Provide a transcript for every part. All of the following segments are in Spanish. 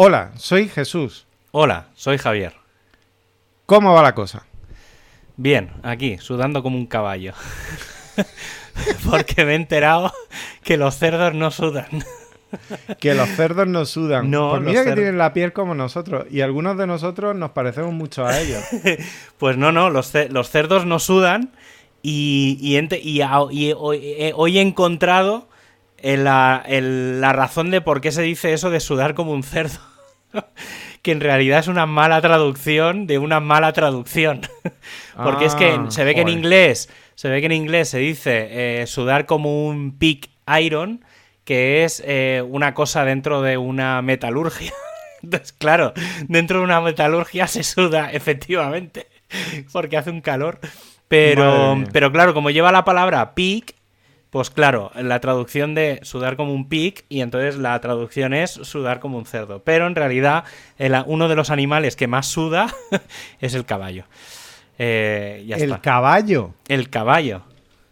Hola, soy Jesús. Hola, soy Javier. ¿Cómo va la cosa? Bien, aquí, sudando como un caballo. Porque me he enterado que los cerdos no sudan. Que los cerdos no sudan. No, pues mira que tienen la piel como nosotros. Y algunos de nosotros nos parecemos mucho a ellos. Pues no, no, los, ce- los cerdos no sudan y, hoy he encontrado la, razón de por qué se dice eso de sudar como un cerdo. que en realidad es una mala traducción de una mala traducción. Porque es que Ah, se ve que en inglés, se ve que en inglés se dice eh, sudar como un pig iron, que es eh, una cosa dentro de una metalurgia. Entonces, claro, dentro de una metalurgia se suda, efectivamente, porque hace un calor. Pero, pero claro, como lleva la palabra pig, pues claro, la traducción de sudar como un pig y entonces la traducción es sudar como un cerdo. Pero en realidad el- uno de los animales que más suda es el caballo. Eh, ya el está. caballo. el caballo.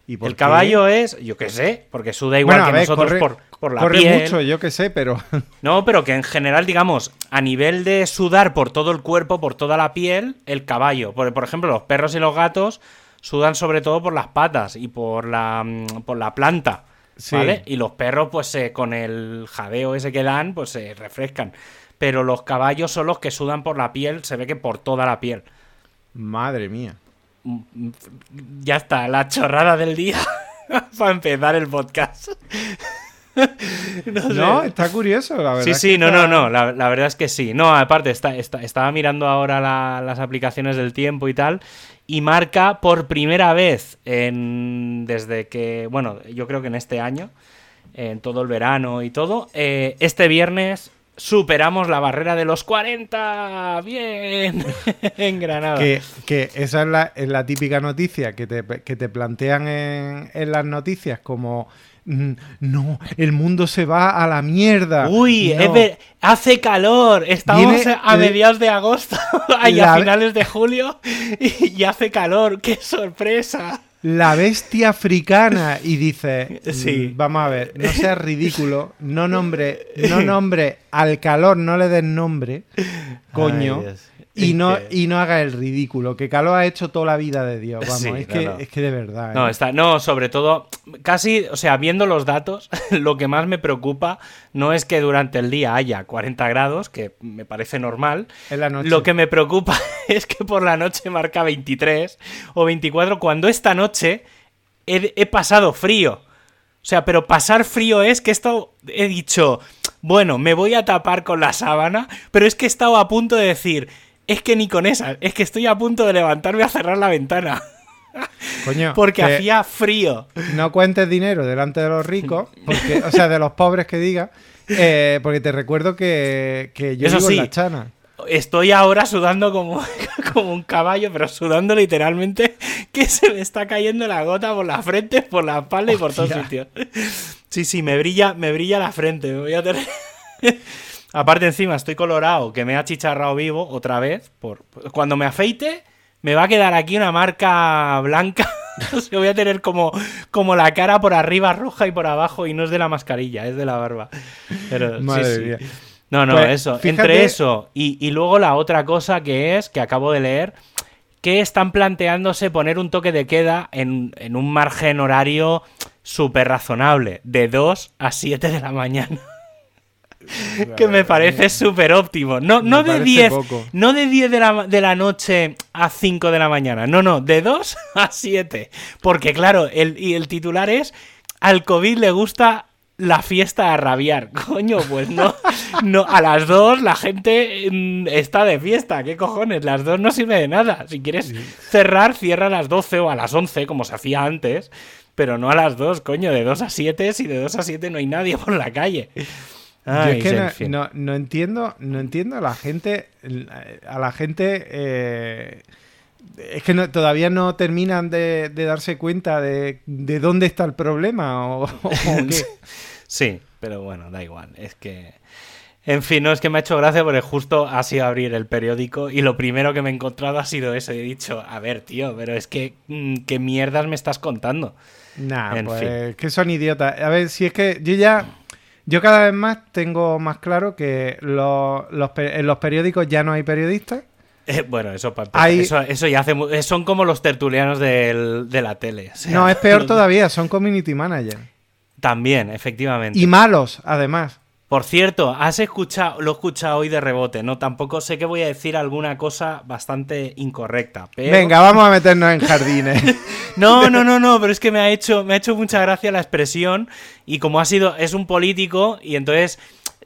¿Y por El qué? caballo es, yo qué sé, porque suda igual Bueno, que ver, nosotros corre, por, por la corre piel. mucho, yo qué sé, pero No, pero que en general, digamos, a nivel de sudar por todo el cuerpo, por toda la piel, el caballo. Por, por ejemplo, los perros y los gatos sudan sobre todo por las patas y por la, mm, por la planta. Sí. ¿Vale? Y los perros, pues eh, con el jadeo ese que dan, pues se refrescan. Pero los caballos son los que sudan por la piel, se ve que por toda la piel. madre mía. Mm, mm, Ya está, la chorrada del día para empezar el podcast. no sé. No, está curioso, la verdad. Sí, sí, no, está- no, no, la, la verdad es que sí. No, aparte, está, está- estaba mirando ahora la- las aplicaciones del tiempo y tal, y marca por primera vez en, desde que, bueno, yo creo que en este año, en todo el verano y todo, eh, este viernes superamos la barrera de los 40. Bien, en Granada. Que, que esa es la, es la típica noticia que te, que te plantean en, en las noticias como no, el mundo se va a la mierda. Uy, No. hace calor. Estamos Viene a mediados de agosto y la- a finales de julio y, y hace calor. ¡Qué sorpresa! La bestia africana y dice, Sí. "Mm, vamos a ver, no seas ridículo, no nombre, no nombre al calor, no le des nombre, coño, Ay. Y no que- y no haga el ridículo, que calor ha hecho toda la vida de Dios, vamos, Sí, es no, que no. es que de verdad. No, ¿eh? está, no, sobre todo, casi, o sea, viendo los datos, lo que más me preocupa no es que durante el día haya 40 grados, que me parece normal. Es la noche. Lo que me preocupa es que por la noche marca 23 o 24, cuando esta noche he, he pasado frío. O sea, pero pasar frío es que esto he dicho, bueno, me voy a tapar con la sábana, pero es que he estado a punto de decir, es que ni con esa, es que estoy a punto de levantarme a cerrar la ventana. Coño, Porque que hacía frío. no cuentes dinero delante de los ricos, porque, o sea, de los pobres que diga, eh, porque te recuerdo que, que yo Eso vivo sí. en la chana. Estoy ahora sudando como, como un caballo, pero sudando literalmente que se me está cayendo la gota por la frente, por la espalda y por todos sitios. Sí, sí, me brilla, me brilla la frente. Me voy a tener... Aparte encima estoy colorado, que me ha chicharrado vivo otra vez. Por... Cuando me afeite, me va a quedar aquí una marca blanca. O sea, voy a tener como, como la cara por arriba roja y por abajo y no es de la mascarilla, es de la barba. Pero, sí, Madre sí. mía. No, no, Pues, eso. fíjate- Entre eso y, y luego la otra cosa que es, que acabo de leer, que están planteándose poner un toque de queda en, en un margen horario súper razonable, de 2 a 7 de la mañana. que me parece súper óptimo. No, no de parece 10, poco. no de 10 de la, de la noche a 5 de la mañana. No, no, de 2 a 7. Porque claro, el, y el titular es, al COVID le gusta la fiesta a rabiar. Coño, pues no, no a las 2 la gente mm, está de fiesta. ¿Qué cojones? Las 2 no sirve de nada. Si quieres cerrar, cierra a las 12 o a las 11, como se hacía antes. Pero no a las 2, coño, de 2 a 7, si de 2 a 7 no hay nadie por la calle. Yo Ay, es que no, no- no entiendo, no entiendo a la gente, a la gente, eh, es que no- todavía no terminan de, de darse cuenta de, de dónde está el problema o, o qué. Sí, pero bueno, da igual. Es que. En fin, no es que me ha hecho gracia porque justo ha sido abrir el periódico y lo primero que me he encontrado ha sido eso. Y he dicho, a ver, tío, pero es que. mm, ¿Qué mierdas me estás contando? Nah, En pues fin. que son idiotas. A ver, si es que yo ya Yo cada vez más tengo más claro que los, los en los periódicos ya no hay periodistas. Eh, bueno, eso, Hay- eso, eso ya hace. eh, Son como los tertulianos del- de la tele. o sea, No, es peor todavía, son community managers. También, efectivamente. Y malos, además. Por cierto, has escuchado, lo he escuchado hoy de rebote, ¿no? Tampoco sé que voy a decir alguna cosa bastante incorrecta. Pero... Venga, vamos a meternos en jardines. No, no, no, no, pero es que me ha hecho, me ha hecho mucha gracia la expresión. Y como ha sido, es un político, y entonces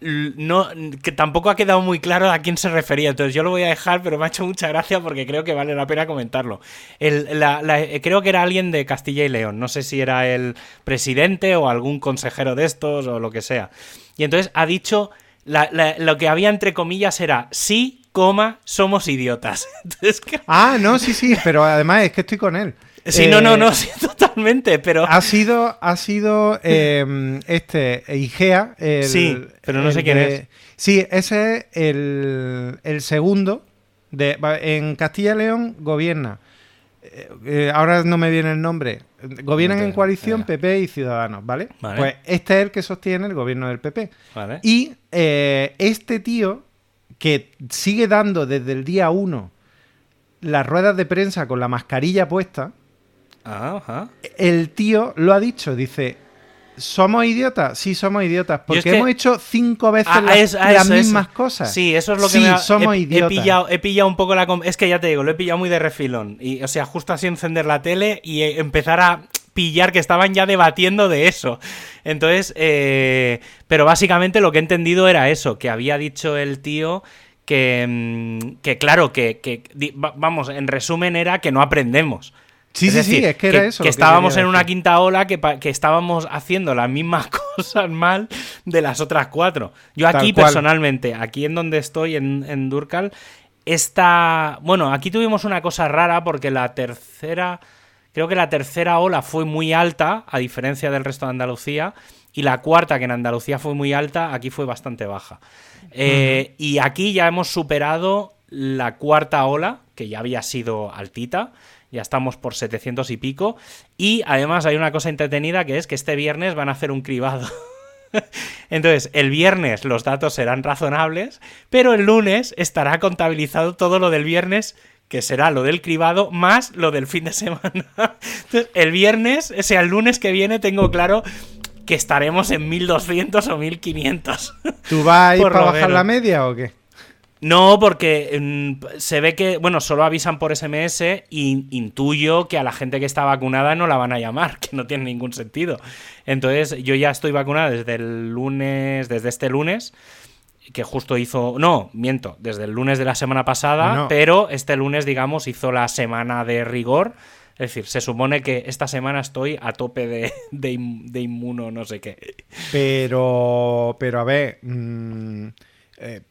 no, que tampoco ha quedado muy claro a quién se refería. Entonces yo lo voy a dejar, pero me ha hecho mucha gracia porque creo que vale la pena comentarlo. El- la- la- eh, creo que era alguien de Castilla y León. No sé si era el presidente o algún consejero de estos o lo que sea. Y entonces ha dicho. la- la- lo que había entre comillas era sí, coma, somos idiotas. Entonces, Ah, no, sí, sí, pero además es que estoy con él. Sí, no, no, Eh, no, sí, totalmente, pero... Ha sido, ha sido eh, este Igea. el- Sí, pero no sé quién de- es. Sí, ese es el, el segundo. De, en Castilla y León gobierna. eh, eh, ahora no me viene el nombre. Gobiernan en coalición. PP y Ciudadanos, ¿vale? Vale. Pues este es el que sostiene el gobierno del PP. Vale. Y eh, este tío, que sigue dando desde el día 1 las ruedas de prensa con la mascarilla puesta, ajá. el tío lo ha dicho, dice, ¿somos idiotas? Sí, somos idiotas, porque es que- hemos hecho cinco veces Ah, las, ah, eso. mismas cosas. Sí, eso es lo que Sí, me ha- somos he, he idiotas. pillado, he pillado un poco la... Es que ya te digo, lo he pillado muy de refilón. Y, o sea, justo así encender la tele y eh, empezar a pillar que estaban ya debatiendo de eso. Entonces, eh, pero básicamente lo que he entendido era eso, que había dicho el tío que, mm, que claro, que, vamos, en resumen era que no aprendemos. Sí, sí, sí, es que era eso Que estábamos en una quinta ola, que, que estábamos haciendo las mismas cosas mal de las otras cuatro. Yo aquí personalmente, aquí en donde estoy, en, en Durcal, esta... Bueno, aquí tuvimos una cosa rara porque la tercera... Creo que la tercera ola fue muy alta, a diferencia del resto de Andalucía, y la cuarta, que en Andalucía fue muy alta, aquí fue bastante baja. Eh, Y aquí ya hemos superado la cuarta ola, que ya había sido altita, ya estamos por 700 y pico, y además hay una cosa entretenida que es que este viernes van a hacer un cribado. Entonces, el viernes los datos serán razonables, pero el lunes estará contabilizado todo lo del viernes, que será lo del cribado más lo del fin de semana. Entonces, el viernes, o sea, el lunes que viene tengo claro que estaremos en 1200 o 1500. ¿Tú vas a ir para bajar la media o qué? No, porque mm, se ve que, bueno, solo avisan por SMS y intuyo que a la gente que está vacunada no la van a llamar, que no tiene ningún sentido. Entonces, yo ya estoy vacunada desde el lunes, desde este lunes, que justo hizo, no, miento, desde el lunes de la semana pasada, Bueno. pero este lunes, digamos, hizo la semana de rigor. Es decir, se supone que esta semana estoy a tope de, de, inmuno, no sé qué. Pero, pero a ver, mm, eh,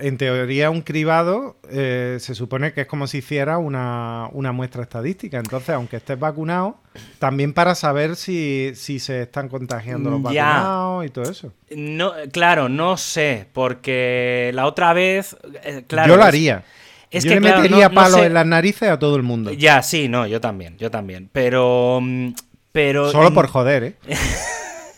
en teoría un cribado eh, se supone que es como si hiciera una, una muestra estadística. Entonces, aunque estés vacunado, también para saber si, si se están contagiando los Ya. vacunados y todo eso. No, claro, no sé, porque la otra vez, eh, claro, Yo lo haría. es Yo que, le claro, metería no- no palos sé- en las narices a todo el mundo. Ya, sí, no, yo también, yo también. Pero. mm, pero Solo por joder, ¿eh?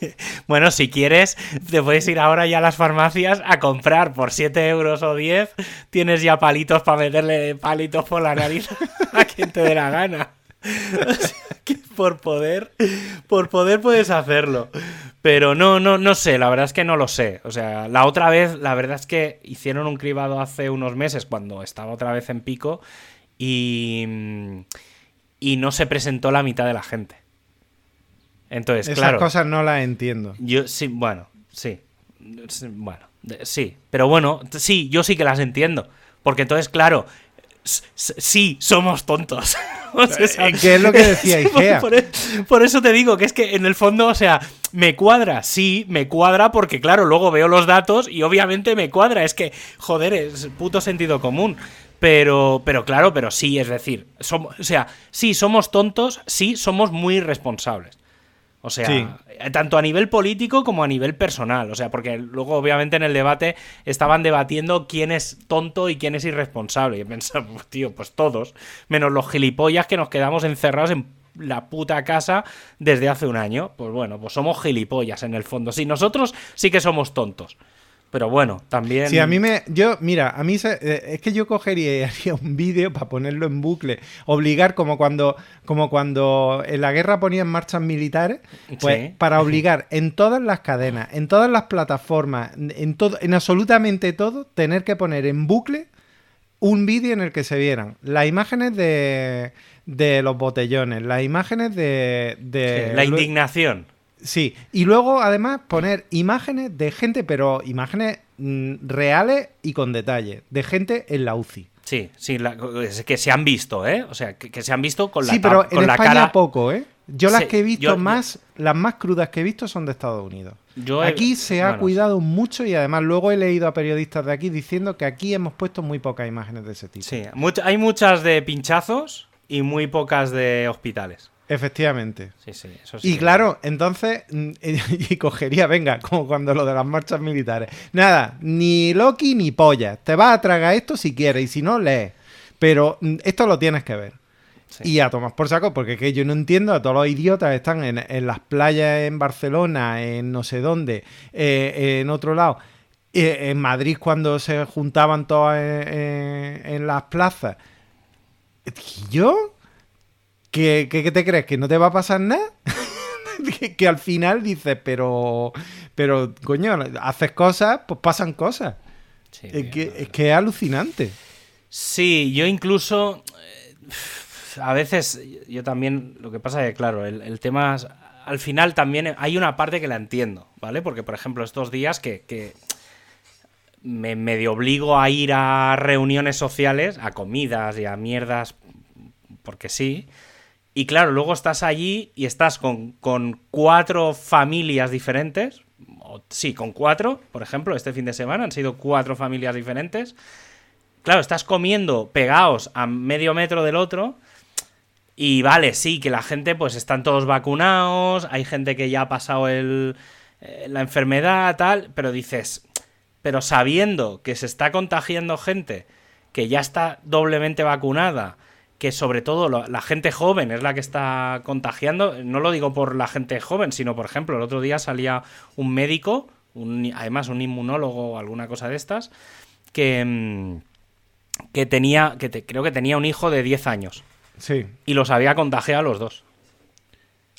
Bueno, si quieres, te puedes ir ahora ya a las farmacias a comprar por 7 euros o 10. Tienes ya palitos para meterle palitos por la nariz a quien te dé la gana. O sea, que por poder, por poder puedes hacerlo. Pero no, no, no sé, la verdad es que no lo sé. O sea, la otra vez, la verdad es que hicieron un cribado hace unos meses cuando estaba otra vez en pico y, y no se presentó la mitad de la gente. Entonces, Esas claro. cosas no las entiendo. Yo sí, bueno, sí. Bueno, sí. Pero bueno, sí, yo sí que las entiendo. Porque entonces, claro, sí, somos tontos. O sea, Eh, ¿qué es lo que decía Igea? Por, e- por eso te digo que es que en el fondo, o sea, me cuadra, sí, me cuadra porque, claro, luego veo los datos y obviamente me cuadra. Es que, joder, es puto sentido común. Pero, pero claro, pero sí, es decir, somos, o sea, sí, somos tontos, sí, somos muy responsables. O sea, Sí. eh, tanto a nivel político como a nivel personal. O sea, porque luego, obviamente, en el debate estaban debatiendo quién es tonto y quién es irresponsable. Y pensaba, pues, tío, pues todos, menos los gilipollas que nos quedamos encerrados en la puta casa desde hace un año. Pues bueno, pues somos gilipollas en el fondo. Sí, nosotros sí que somos tontos. Pero bueno, también. Sí, a mí me. Yo, mira, a mí eh, es que yo cogería y haría un vídeo para ponerlo en bucle. Obligar, como cuando, como cuando en la guerra ponían marchas militares, pues para obligar en todas las cadenas, en todas las plataformas, en todo, en absolutamente todo, tener que poner en bucle un vídeo en el que se vieran las imágenes de, de los botellones, las imágenes de. de la indignación. Sí, y luego además poner imágenes de gente, pero imágenes mm, reales y con detalle, de gente en la UCI. Sí, sí, que se han visto, ¿eh? O sea, que, se han visto con la, sí, pero en España poco, ¿eh? Yo las que he visto más, las más crudas que he visto son de Estados Unidos. aquí se ha cuidado mucho y además luego he leído a periodistas de aquí diciendo que aquí hemos puesto muy pocas imágenes de ese tipo. Sí, hay muchas de pinchazos y muy pocas de hospitales. Efectivamente. Sí, sí, eso sí. Y claro, entonces, mm, y cogería, venga, como cuando lo de las marchas militares. Nada, ni Loki ni polla. Te vas a tragar esto si quieres y si no, lees. Pero mm, esto lo tienes que ver. Y a tomar por saco, porque que yo no entiendo a todos los idiotas que están en, las playas en Barcelona, en no sé dónde, eh, en otro lado, eh, en Madrid cuando se juntaban todos en, en las plazas. ¿Yo? ¿Qué, te crees? ¿Que no te va a pasar nada? que, al final dices, pero, pero, coño, haces cosas, pues pasan cosas. es, que, es, que, es alucinante. Sí, yo incluso, eh, a veces, yo también, lo que pasa es que, claro, el, tema, al final también hay una parte que la entiendo, ¿vale? Porque, por ejemplo, estos días que, que me medio obligo a ir a reuniones sociales, a comidas y a mierdas, porque sí, y claro, luego estás allí y estás con, cuatro familias diferentes. sí, con cuatro, por ejemplo, este fin de semana han sido cuatro familias diferentes. Claro, estás comiendo pegados a medio metro del otro. Y vale, sí, que la gente, pues están todos vacunados, hay gente que ya ha pasado el, eh, la enfermedad, tal, pero dices, pero sabiendo que se está contagiando gente que ya está doblemente vacunada, que sobre todo la gente joven es la que está contagiando. No lo digo por la gente joven, sino por ejemplo, el otro día salía un médico, un, además un inmunólogo o alguna cosa de estas, que, mm, que tenía, que creo que tenía un hijo de 10 años. Sí. Y los había contagiado a los dos.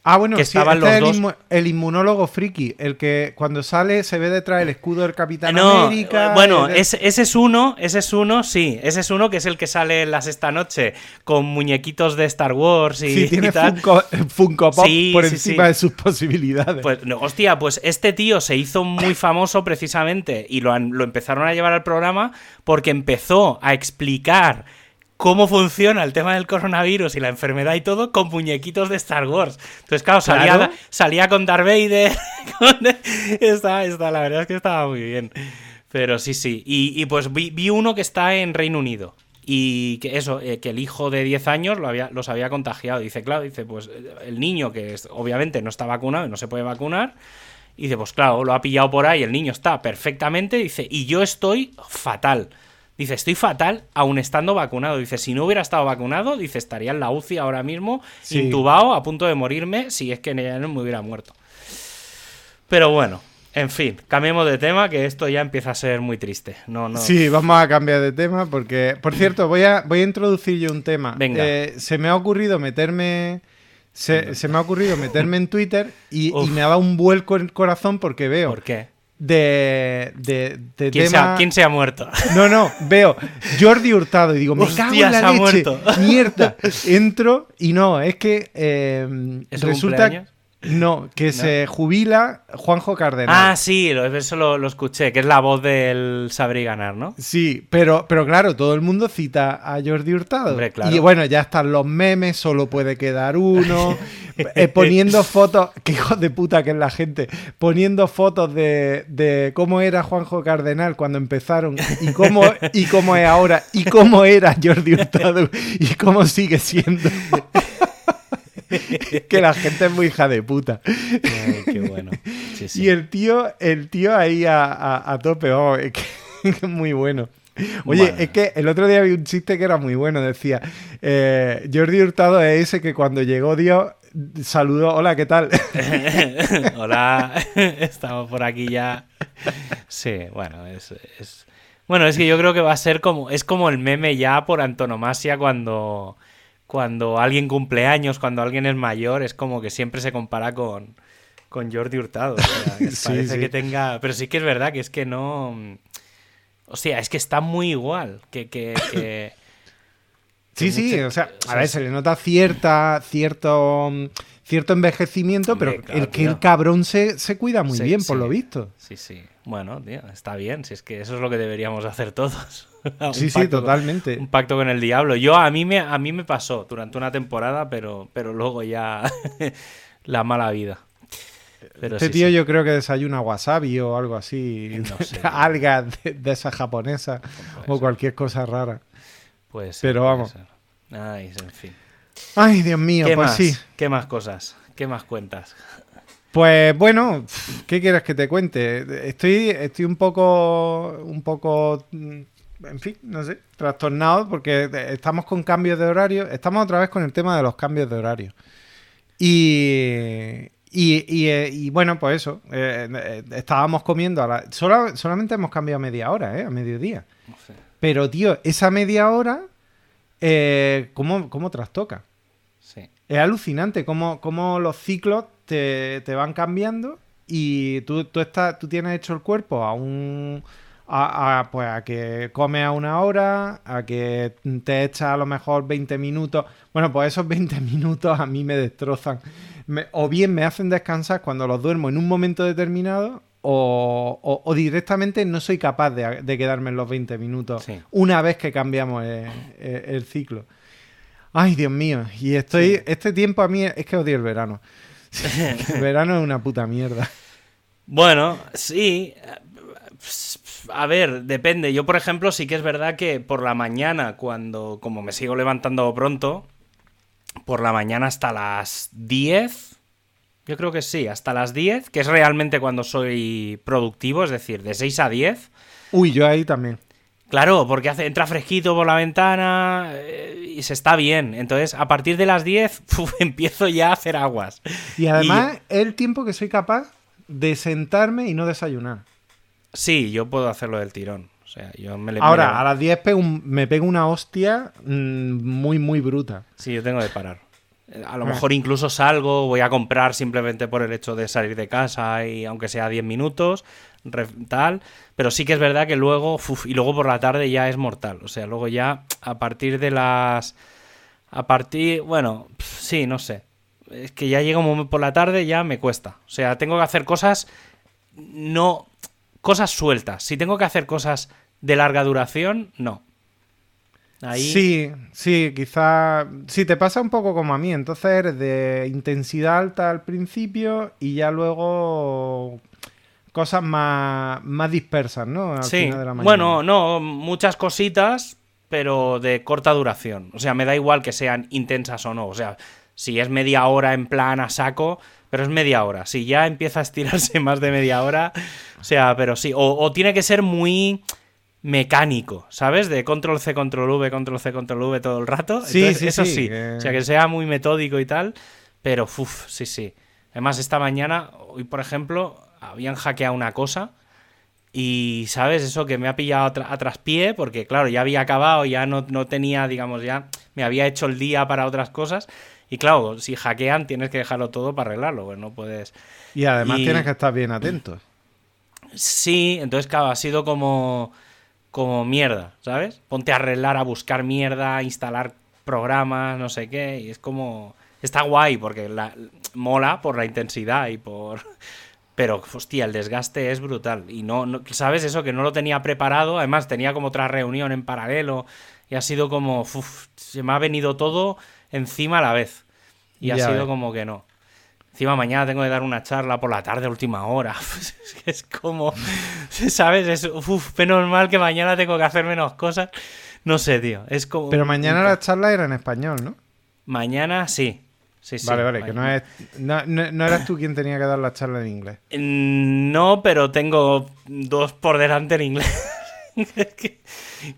Ah, bueno, que estaban este los dos... el, inmunólogo friki, el que cuando sale se ve detrás el escudo del Capitán América. Eh, bueno, ese, es uno, ese es uno, sí, ese es uno que es el que sale en las esta noche con muñequitos de Star Wars y, sí, tiene Funko, Pop por encima de sus posibilidades. Pues, hostia, pues este tío se hizo muy famoso precisamente y lo, lo empezaron a llevar al programa porque empezó a explicar cómo funciona el tema del coronavirus y la enfermedad y todo con muñequitos de Star Wars. Entonces, claro, salía, salía con Darth Vader. está, la verdad es que estaba muy bien. Pero sí, sí. Y, pues vi, uno que está en Reino Unido. Y que eso, eh, que el hijo de 10 años lo había, los había contagiado. Dice, claro, dice, pues el niño que obviamente no está vacunado y no se puede vacunar. Y dice, pues claro, lo ha pillado por ahí, el niño está perfectamente. Dice, y yo estoy fatal. Dice, estoy fatal aún estando vacunado. Dice, si no hubiera estado vacunado, dice, estaría en la UCI ahora mismo, intubado, a punto de morirme, si es que no me hubiera muerto. Pero bueno, en fin, cambiemos de tema, que esto ya empieza a ser muy triste. No, no. Sí, vamos a cambiar de tema, porque, por cierto, voy a, voy a introducir yo un tema. Venga. Eh, se me ha ocurrido meterme. Se, me ha ocurrido meterme en Twitter y, y, me ha dado un vuelco en el corazón porque veo. ¿Por qué? De, de, ¿Quién, se ha, ¿Quién, se ha, muerto? No, no, veo Jordi Hurtado y digo, me cago en la leche, muerto. mierda. Entro y no, es que eh, resulta... No, que se jubila Juanjo Cardenal. Ah, sí, eso lo, escuché, que es la voz del saber y ganar, ¿no? Sí, pero, pero claro, todo el mundo cita a Jordi Hurtado. Y bueno, ya están los memes, solo puede quedar uno. Eh, poniendo fotos, qué hijo de puta que es la gente, poniendo fotos de, de, cómo era Juanjo Cardenal cuando empezaron y cómo, y cómo es ahora y cómo era Jordi Hurtado y cómo sigue siendo. que la gente es muy hija de puta. qué bueno. Y el tío, el tío ahí a, a, tope, oh, es, muy bueno. Oye, es que el otro día vi un chiste que era muy bueno. Decía, eh, Jordi Hurtado es ese que cuando llegó Dios saludó, hola, ¿qué tal? Hola, estamos por aquí ya. Sí, bueno, es, es- Bueno, es que yo creo que va a ser como. Es como el meme ya por antonomasia cuando. Cuando alguien cumple años, cuando alguien es mayor, es como que siempre se compara con, con Jordi Hurtado. O sea, que Sí, parece sí. que tenga. Pero sí que es verdad que es que no. O sea, es que está muy igual. Que. que, que- Sí, sí, mucho- o sea, a ver, se le nota cierta, cierto, cierto envejecimiento, Hombre, pero claro, el que tío. el cabrón se, se cuida muy Sí, bien, por lo visto. Sí, sí. Bueno, tío, está bien. Si es que eso es lo que deberíamos hacer todos. Sí, sí, con- totalmente. Un pacto con el diablo. Yo a mí me a mí me pasó durante una temporada, pero pero luego ya la mala vida. Pero Este sí, tío sí. yo creo que desayuna wasabi o algo así, No sé. algas de, de esas japonesas Puede o cualquier cosa rara. puede ser, pero vamos. Ay, en fin. Ay, Dios mío, ¿Qué pues más? sí. ¿Qué más cosas? ¿Qué más cuentas? Pues bueno, ¿qué quieres que te cuente? Estoy, estoy un poco, un poco, mm, en fin, no sé, trastornado porque estamos con cambios de horario. Estamos otra vez con el tema de los cambios de horario. Y, y, y, eh, y bueno, pues eso, eh, eh, estábamos comiendo a la... sola- solamente hemos cambiado media hora, ¿eh? A mediodía. No sé. Pero, tío, esa media hora, eh, ¿cómo, ¿cómo trastoca? Sí. Es alucinante cómo, cómo los ciclos te, te van cambiando y tú, tú, estás, tú tienes hecho el cuerpo a un... A, a, pues a que comes a una hora, a que te echas a lo mejor 20 minutos. Bueno, pues esos 20 minutos a mí me destrozan. Me- o bien me hacen descansar cuando los duermo en un momento determinado, o, o- o directamente no soy capaz de, de quedarme en los 20 minutos Sí. una vez que cambiamos el, el- el ciclo. Ay, Dios mío. Y estoy. Sí. Este tiempo a mí es que odio el verano. el verano es una puta mierda. Bueno, sí. A ver, depende. Yo, por ejemplo, sí que es verdad que por la mañana, cuando, como me sigo levantando pronto, por la mañana hasta las 10, yo creo que sí, hasta las 10, que es realmente cuando soy productivo, es decir, de 6 a 10. Uy, yo ahí también. Claro, porque hace, entra fresquito por la ventana eh, y se está bien. Entonces, a partir de las 10, uf, empiezo ya a hacer aguas. Y además el tiempo que soy capaz de sentarme y no desayunar. Sí, yo puedo hacerlo del tirón. O sea, yo me le Ahora, a las 10 pego un- me pego una hostia mm, muy, muy bruta. Sí, yo tengo de parar. A lo Ah. mejor incluso salgo, voy a comprar simplemente por el hecho de salir de casa y aunque sea 10 minutos, tal. Pero sí que es verdad que luego, uf, y luego por la tarde ya es mortal. O sea, luego ya a partir de las... A partir, bueno, sí, no sé. Es que ya llega un momento por la tarde ya me cuesta. O sea, tengo que hacer cosas no cosas sueltas. Si tengo que hacer cosas de larga duración, no. Ahí Sí, sí, quizá. Sí, te pasa un poco como a mí. Entonces eres de intensidad alta al principio y ya luego cosas más, más dispersas, ¿no? Al Sí, final de la mañana. bueno, no, muchas cositas, pero de corta duración. O sea, me da igual que sean intensas o no. O sea, si es media hora en plan a saco, pero es media hora. Si ya empieza a estirarse más de media hora, o sea, pero sí. O, o tiene que ser muy mecánico, ¿sabes? De control C, control V, control C, control V todo el rato. Sí, Entonces, sí, eso sí, O sea, que sea muy metódico y tal, pero uff, sí, sí. Además, esta mañana, hoy por ejemplo, habían hackeado una cosa y, ¿sabes? Eso que me ha pillado a, tra- a traspié, porque claro, ya había acabado, ya no, no tenía, digamos, ya me había hecho el día para otras cosas. Y claro, si hackean, tienes que dejarlo todo para arreglarlo, pues no puedes. Y además y- tienes que estar bien atento. Sí, entonces, claro, ha sido como, como mierda, ¿sabes? Ponte a arreglar, a buscar mierda, a instalar programas, no sé qué, y es como... Está guay porque la, mola por la intensidad y por... Pero, hostia, el desgaste es brutal. Y no, no- ¿sabes? Eso que no lo tenía preparado. Además, tenía como otra reunión en paralelo. Y ha sido como, uf, se me ha venido todo encima a la vez. Y ha sido ves. como que no. Encima mañana tengo que dar una charla por la tarde última hora. Es como, ¿sabes? Es, uf, menos mal que mañana tengo que hacer menos cosas. No sé, tío. Es como... Pero mañana la charla era en español, ¿no? Mañana sí. Sí, sí. vale, vale, que no, es, no, no- no eras tú quien tenía que dar la charla en inglés. Mm, No, pero tengo dos por delante en inglés.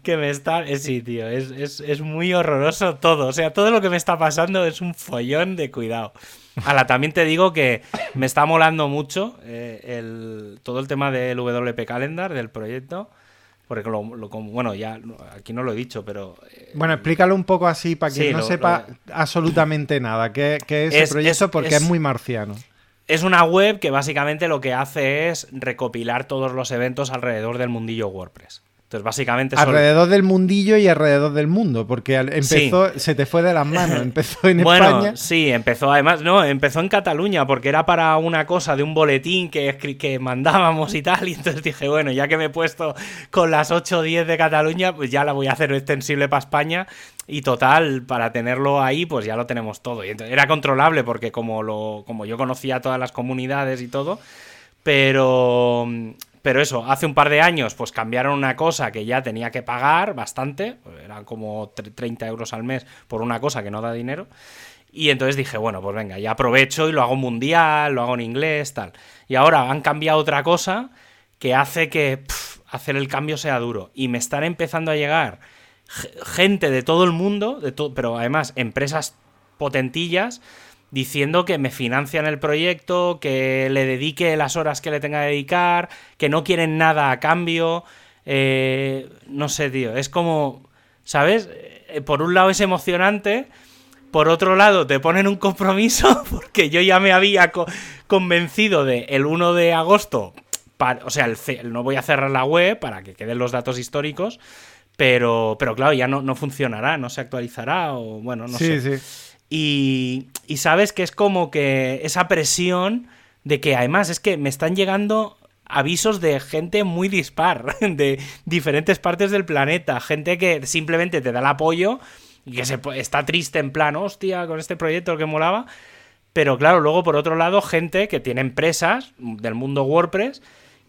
que, me está... Eh, sí, tío, es, muy horroroso todo. O sea, todo lo que me está pasando es un follón de cuidado. Ahora, también te digo que me está molando mucho eh, el, todo el tema del WP Calendar, del proyecto. Porque lo, bueno, ya aquí no lo he dicho, pero. Eh, bueno, explícalo un poco así para que no sepa absolutamente nada. ¿Qué, es, ese proyecto? porque es, muy marciano. Es una web que básicamente lo que hace es recopilar todos los eventos alrededor del mundillo WordPress básicamente... Alrededor del mundillo y alrededor del mundo, porque empezó, se te fue de las manos, empezó en bueno, España. Sí, empezó además, no, empezó en Cataluña, porque era para una cosa de un boletín que, que mandábamos y tal, y entonces dije, bueno, ya que me he puesto con las 8 o 10 de Cataluña, pues ya la voy a hacer extensible para España, y total, para tenerlo ahí, pues ya lo tenemos todo. Y era controlable, porque como, lo, como yo conocía todas las comunidades y todo, pero pero eso, hace un par de años pues cambiaron una cosa que ya tenía que pagar bastante, pues, eran como 30 euros al mes por una cosa que no da dinero. Y entonces dije, bueno, pues venga, ya aprovecho y lo hago mundial, lo hago en inglés, tal. Y ahora han cambiado otra cosa que hace que hacer el cambio sea duro. Y me están empezando a llegar gente de todo el mundo, de pero además empresas potentillas diciendo que me financian el proyecto, que le dedique las horas que le tenga que dedicar, que no quieren nada a cambio. Eh, no sé, tío, es como, ¿sabes? Eh, por un lado es emocionante, por otro lado te ponen un compromiso, porque yo ya me había convencido de el 1 de agosto, o sea, el, no voy a cerrar la web para que queden los datos históricos, pero, pero claro, ya no, no funcionará, no se actualizará, o bueno, no sé. Sí, Y, sabes que es como que esa presión de que además es que me están llegando avisos de gente muy dispar, de diferentes partes del planeta, gente que simplemente te da el apoyo y que se, está triste en plan, hostia, con este proyecto que molaba. Pero claro, luego por otro lado, gente que tiene empresas del mundo WordPress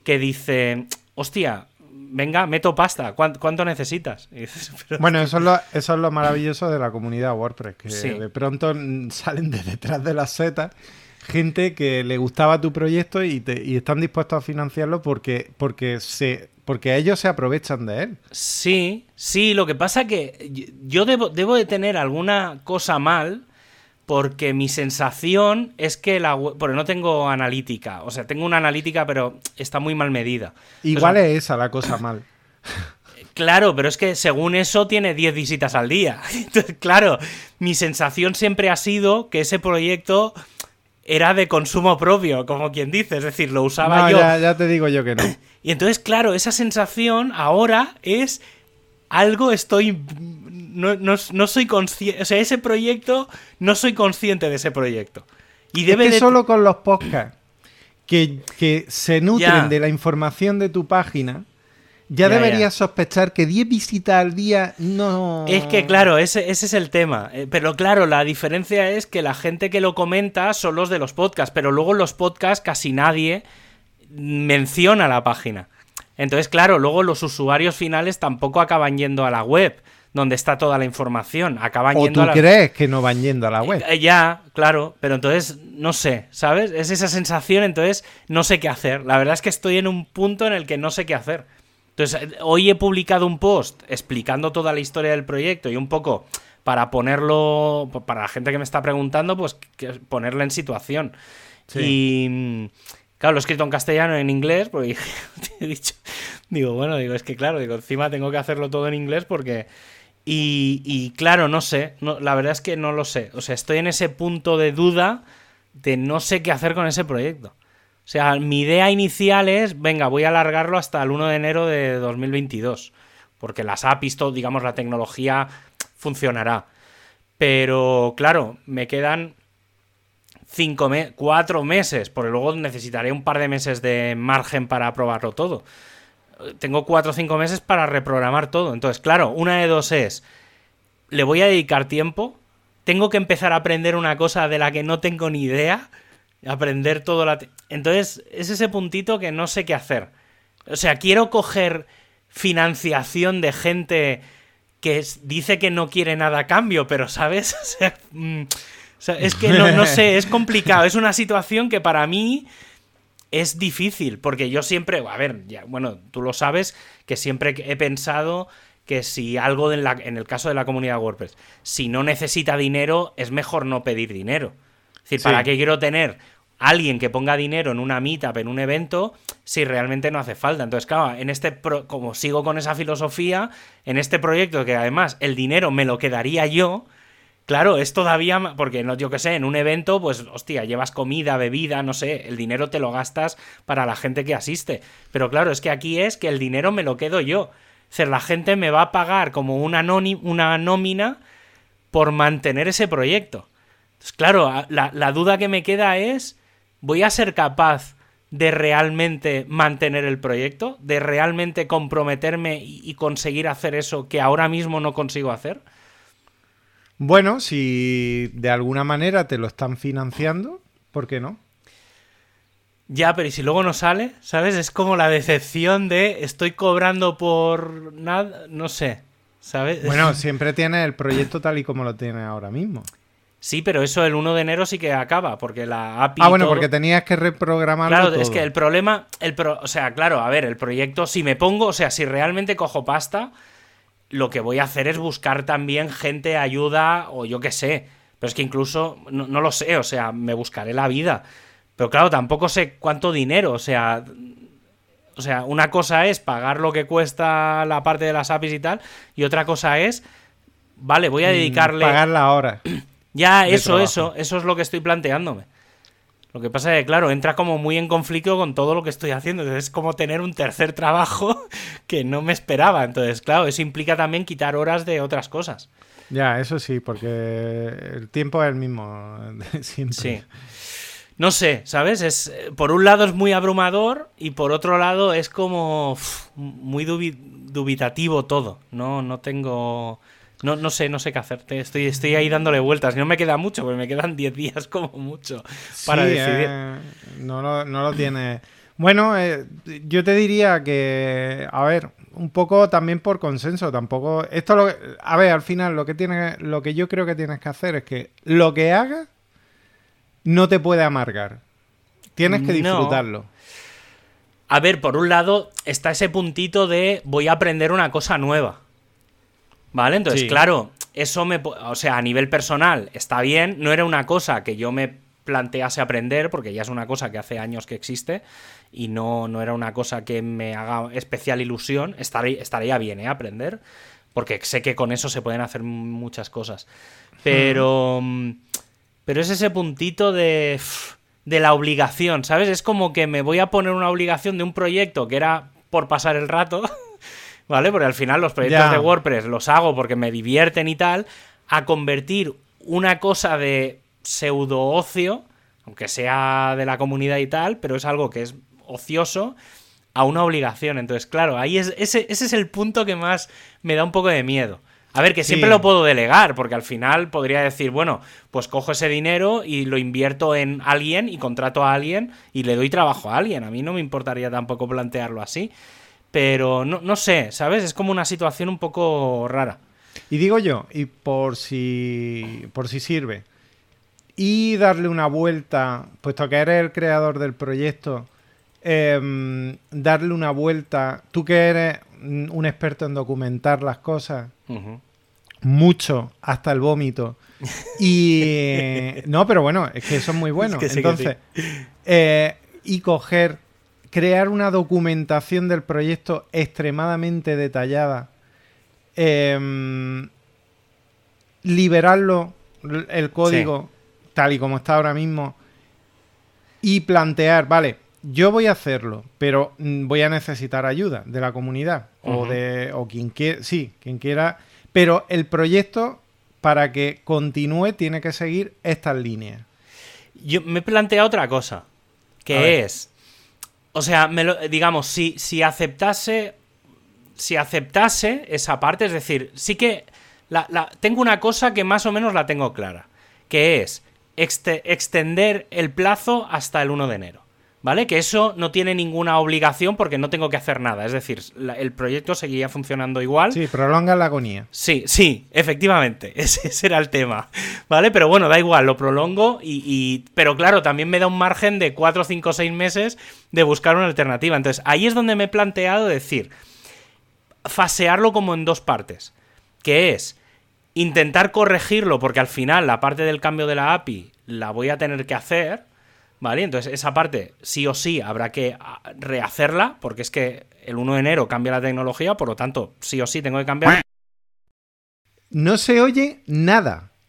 que dice, hostia, venga, meto pasta, ¿cuánto, necesitas? bueno, eso es, lo, eso es lo maravilloso de la comunidad WordPress, que de pronto salen de detrás de las setas gente que le gustaba tu proyecto y, te, están dispuestos a financiarlo porque, porque, se, porque ellos se aprovechan de él. Sí, sí, lo que pasa que yo debo, debo de tener alguna cosa mal porque mi sensación es que la web, porque no tengo analítica, o sea, tengo una analítica pero está muy mal medida. Igual es esa la cosa mal. Claro, pero es que según eso tiene 10 visitas al día. Entonces, claro, mi sensación siempre ha sido que ese proyecto era de consumo propio, como quien dice, es decir, lo usaba yo. Ya, ya te digo yo que no. Y entonces, claro, esa sensación ahora es algo estoy no, soy consciente, o sea, ese proyecto, no soy consciente de ese proyecto. Y debe es que solo con los podcasts que, se nutren de la información de tu página, ya, deberías sospechar que 10 visitas al día no... Es que claro, ese, ese, es el tema. Eh, pero claro, la diferencia es que la gente que lo comenta son los de los podcasts, pero luego los podcasts casi nadie menciona la página. Entonces, claro, luego los usuarios finales tampoco acaban yendo a la web donde está toda la información. Acaban o yendo tú crees que no van yendo a la web. Eh, ya, claro, pero entonces no sé, ¿sabes? Es esa sensación, entonces no sé qué hacer. La verdad es que estoy en un punto en el que no sé qué hacer. Entonces, eh, hoy he publicado un post explicando toda la historia del proyecto y un poco para ponerlo, para la gente que me está preguntando, pues ponerla en situación. Y mm, claro, lo he escrito en castellano, en inglés, porque he dicho, digo, bueno, digo, es que claro, digo, encima tengo que hacerlo todo en inglés porque y, claro, no sé, la verdad es que no lo sé. O sea, estoy en ese punto de duda de no sé qué hacer con ese proyecto. O sea, mi idea inicial es, venga, voy a alargarlo hasta el 1 de enero de 2022. Porque las APIs, digamos, la tecnología funcionará. Pero, claro, me quedan cinco cuatro meses, porque luego necesitaré un par de meses de margen para probarlo todo tengo cuatro o cinco meses para reprogramar todo. Entonces, claro, una de dos es, le voy a dedicar tiempo, tengo que empezar a aprender una cosa de la que no tengo ni idea, aprender todo la... Entonces, es ese puntito que no sé qué hacer. O sea, quiero coger financiación de gente que dice que no quiere nada a cambio, pero, ¿sabes? Mm, o sea, es que no, no sé, es complicado. Es una situación que para mí es difícil, porque yo siempre, a ver, ya, bueno, tú lo sabes, que siempre he pensado que si algo en, la, en el caso de la comunidad WordPress, si no necesita dinero, es mejor no pedir dinero. Es decir, ¿para qué quiero tener alguien que ponga dinero en una meetup, en un evento, si realmente no hace falta? Entonces, claro, en este como sigo con esa filosofía, en este proyecto que además el dinero me lo quedaría yo, Claro, es todavía, porque no, yo qué sé, en un evento, pues, hostia, llevas comida, bebida, no sé, el dinero te lo gastas para la gente que asiste. Pero claro, es que aquí es que el dinero me lo quedo yo. Es decir, la gente me va a pagar como una, una nómina por mantener ese proyecto. Entonces, claro, la, duda que me queda es, ¿voy a ser capaz de realmente mantener el proyecto? ¿De realmente comprometerme y conseguir hacer eso que ahora mismo no consigo hacer? Bueno, si de alguna manera te lo están financiando, ¿por qué no? Ya, pero ¿y si luego no sale? ¿Sabes? Es como la decepción de estoy cobrando por nada, no sé, ¿sabes? Bueno, siempre tiene el proyecto tal y como lo tiene ahora mismo. Sí, pero eso el 1 de enero sí que acaba, porque la API... Ah, bueno, porque tenías que reprogramarlo Claro, es que el problema, el o sea, claro, a ver, el proyecto, si me pongo, o sea, si realmente cojo pasta, lo que voy a hacer es buscar también gente, ayuda o yo qué sé. Pero es que incluso, no, lo sé, o sea, me buscaré la vida. Pero claro, tampoco sé cuánto dinero, o sea... O sea, una cosa es pagar lo que cuesta la parte de las APIs y tal, y otra cosa es, vale, voy a mm, dedicarle... Pagar la hora. ya, eso, eso, eso es lo que estoy planteándome. Lo que pasa es que, claro, entra como muy en conflicto con todo lo que estoy haciendo. Entonces es como tener un tercer trabajo que no me esperaba. Entonces, claro, eso implica también quitar horas de otras cosas. Ya, eso sí, porque el tiempo es el mismo siempre. Sí. No sé, ¿sabes? Es, por un lado es muy abrumador y por otro lado es como muy dubitativo todo. No, no tengo... No, no sé, no sé qué hacerte. Estoy, estoy ahí dándole vueltas. No me queda mucho, porque me quedan 10 días como mucho para decidir. Eh, no, lo, no lo tiene. Bueno, eh, yo te diría que, a ver, un poco también por consenso, tampoco. Esto lo a ver, al final lo que tiene, lo que yo creo que tienes que hacer es que lo que hagas no te puede amargar. Tienes que disfrutarlo. A ver, por un lado está ese puntito de voy a aprender una cosa nueva. ¿Vale? Entonces, claro, eso me. O sea, a nivel personal está bien. No era una cosa que yo me plantease aprender, porque ya es una cosa que hace años que existe y no, no era una cosa que me haga especial ilusión. Estaría, estaría bien, ¿eh? Aprender, porque sé que con eso se pueden hacer muchas cosas. Pero. Pero es ese puntito de. de la obligación, ¿sabes? Es como que me voy a poner una obligación de un proyecto que era por pasar el rato. ¿vale? Porque al final los proyectos de WordPress los hago porque me divierten y tal, a convertir una cosa de pseudo ocio, aunque sea de la comunidad y tal, pero es algo que es ocioso, a una obligación. Entonces, claro, ahí es, ese, ese es el punto que más me da un poco de miedo. A ver, que siempre lo puedo delegar, porque al final podría decir, bueno, pues cojo ese dinero y lo invierto en alguien y contrato a alguien y le doy trabajo a alguien. A mí no me importaría tampoco plantearlo así. Pero no, no sé, ¿sabes? Es como una situación un poco rara. Y digo yo, y por si, por si sirve, y darle una vuelta, puesto que eres el creador del proyecto, em, darle una vuelta, tú que eres un experto en documentar las cosas, mucho, hasta el vómito. Y no, pero bueno, es que eso es muy bueno. Entonces, eh, y coger crear una documentación del proyecto extremadamente detallada, em, liberarlo, el código tal y como está ahora mismo, y plantear, vale, yo voy a hacerlo, pero mm, voy a necesitar ayuda de la comunidad o de o quien quiera, sí, quien quiera, pero el proyecto para que continúe tiene que seguir estas líneas. Yo me plantea otra cosa, que es o sea, me lo, digamos, si, si aceptase. Si aceptase esa parte, es decir, sí que. La, tengo una cosa que más o menos la tengo clara. Que es extender el plazo hasta el 1 de enero. ¿Vale? Que eso no tiene ninguna obligación porque no tengo que hacer nada. Es decir, la- el proyecto seguiría funcionando igual. Sí, prolonga la agonía. Sí, sí, efectivamente, ese, ese era el tema, ¿vale? Pero bueno, da igual, lo prolongo y, y- Pero claro, también me da un margen de 4, 5, 6 meses de buscar una alternativa. Entonces, ahí es donde me he planteado decir, fasearlo como en dos partes, que es intentar corregirlo, porque al final la parte del cambio de la API la voy a tener que hacer, ¿vale? Entonces, esa parte sí o sí habrá que ah, rehacerla, porque es que el 1 de enero cambia la tecnología, por lo tanto, sí o sí tengo que cambiar. No se oye nada.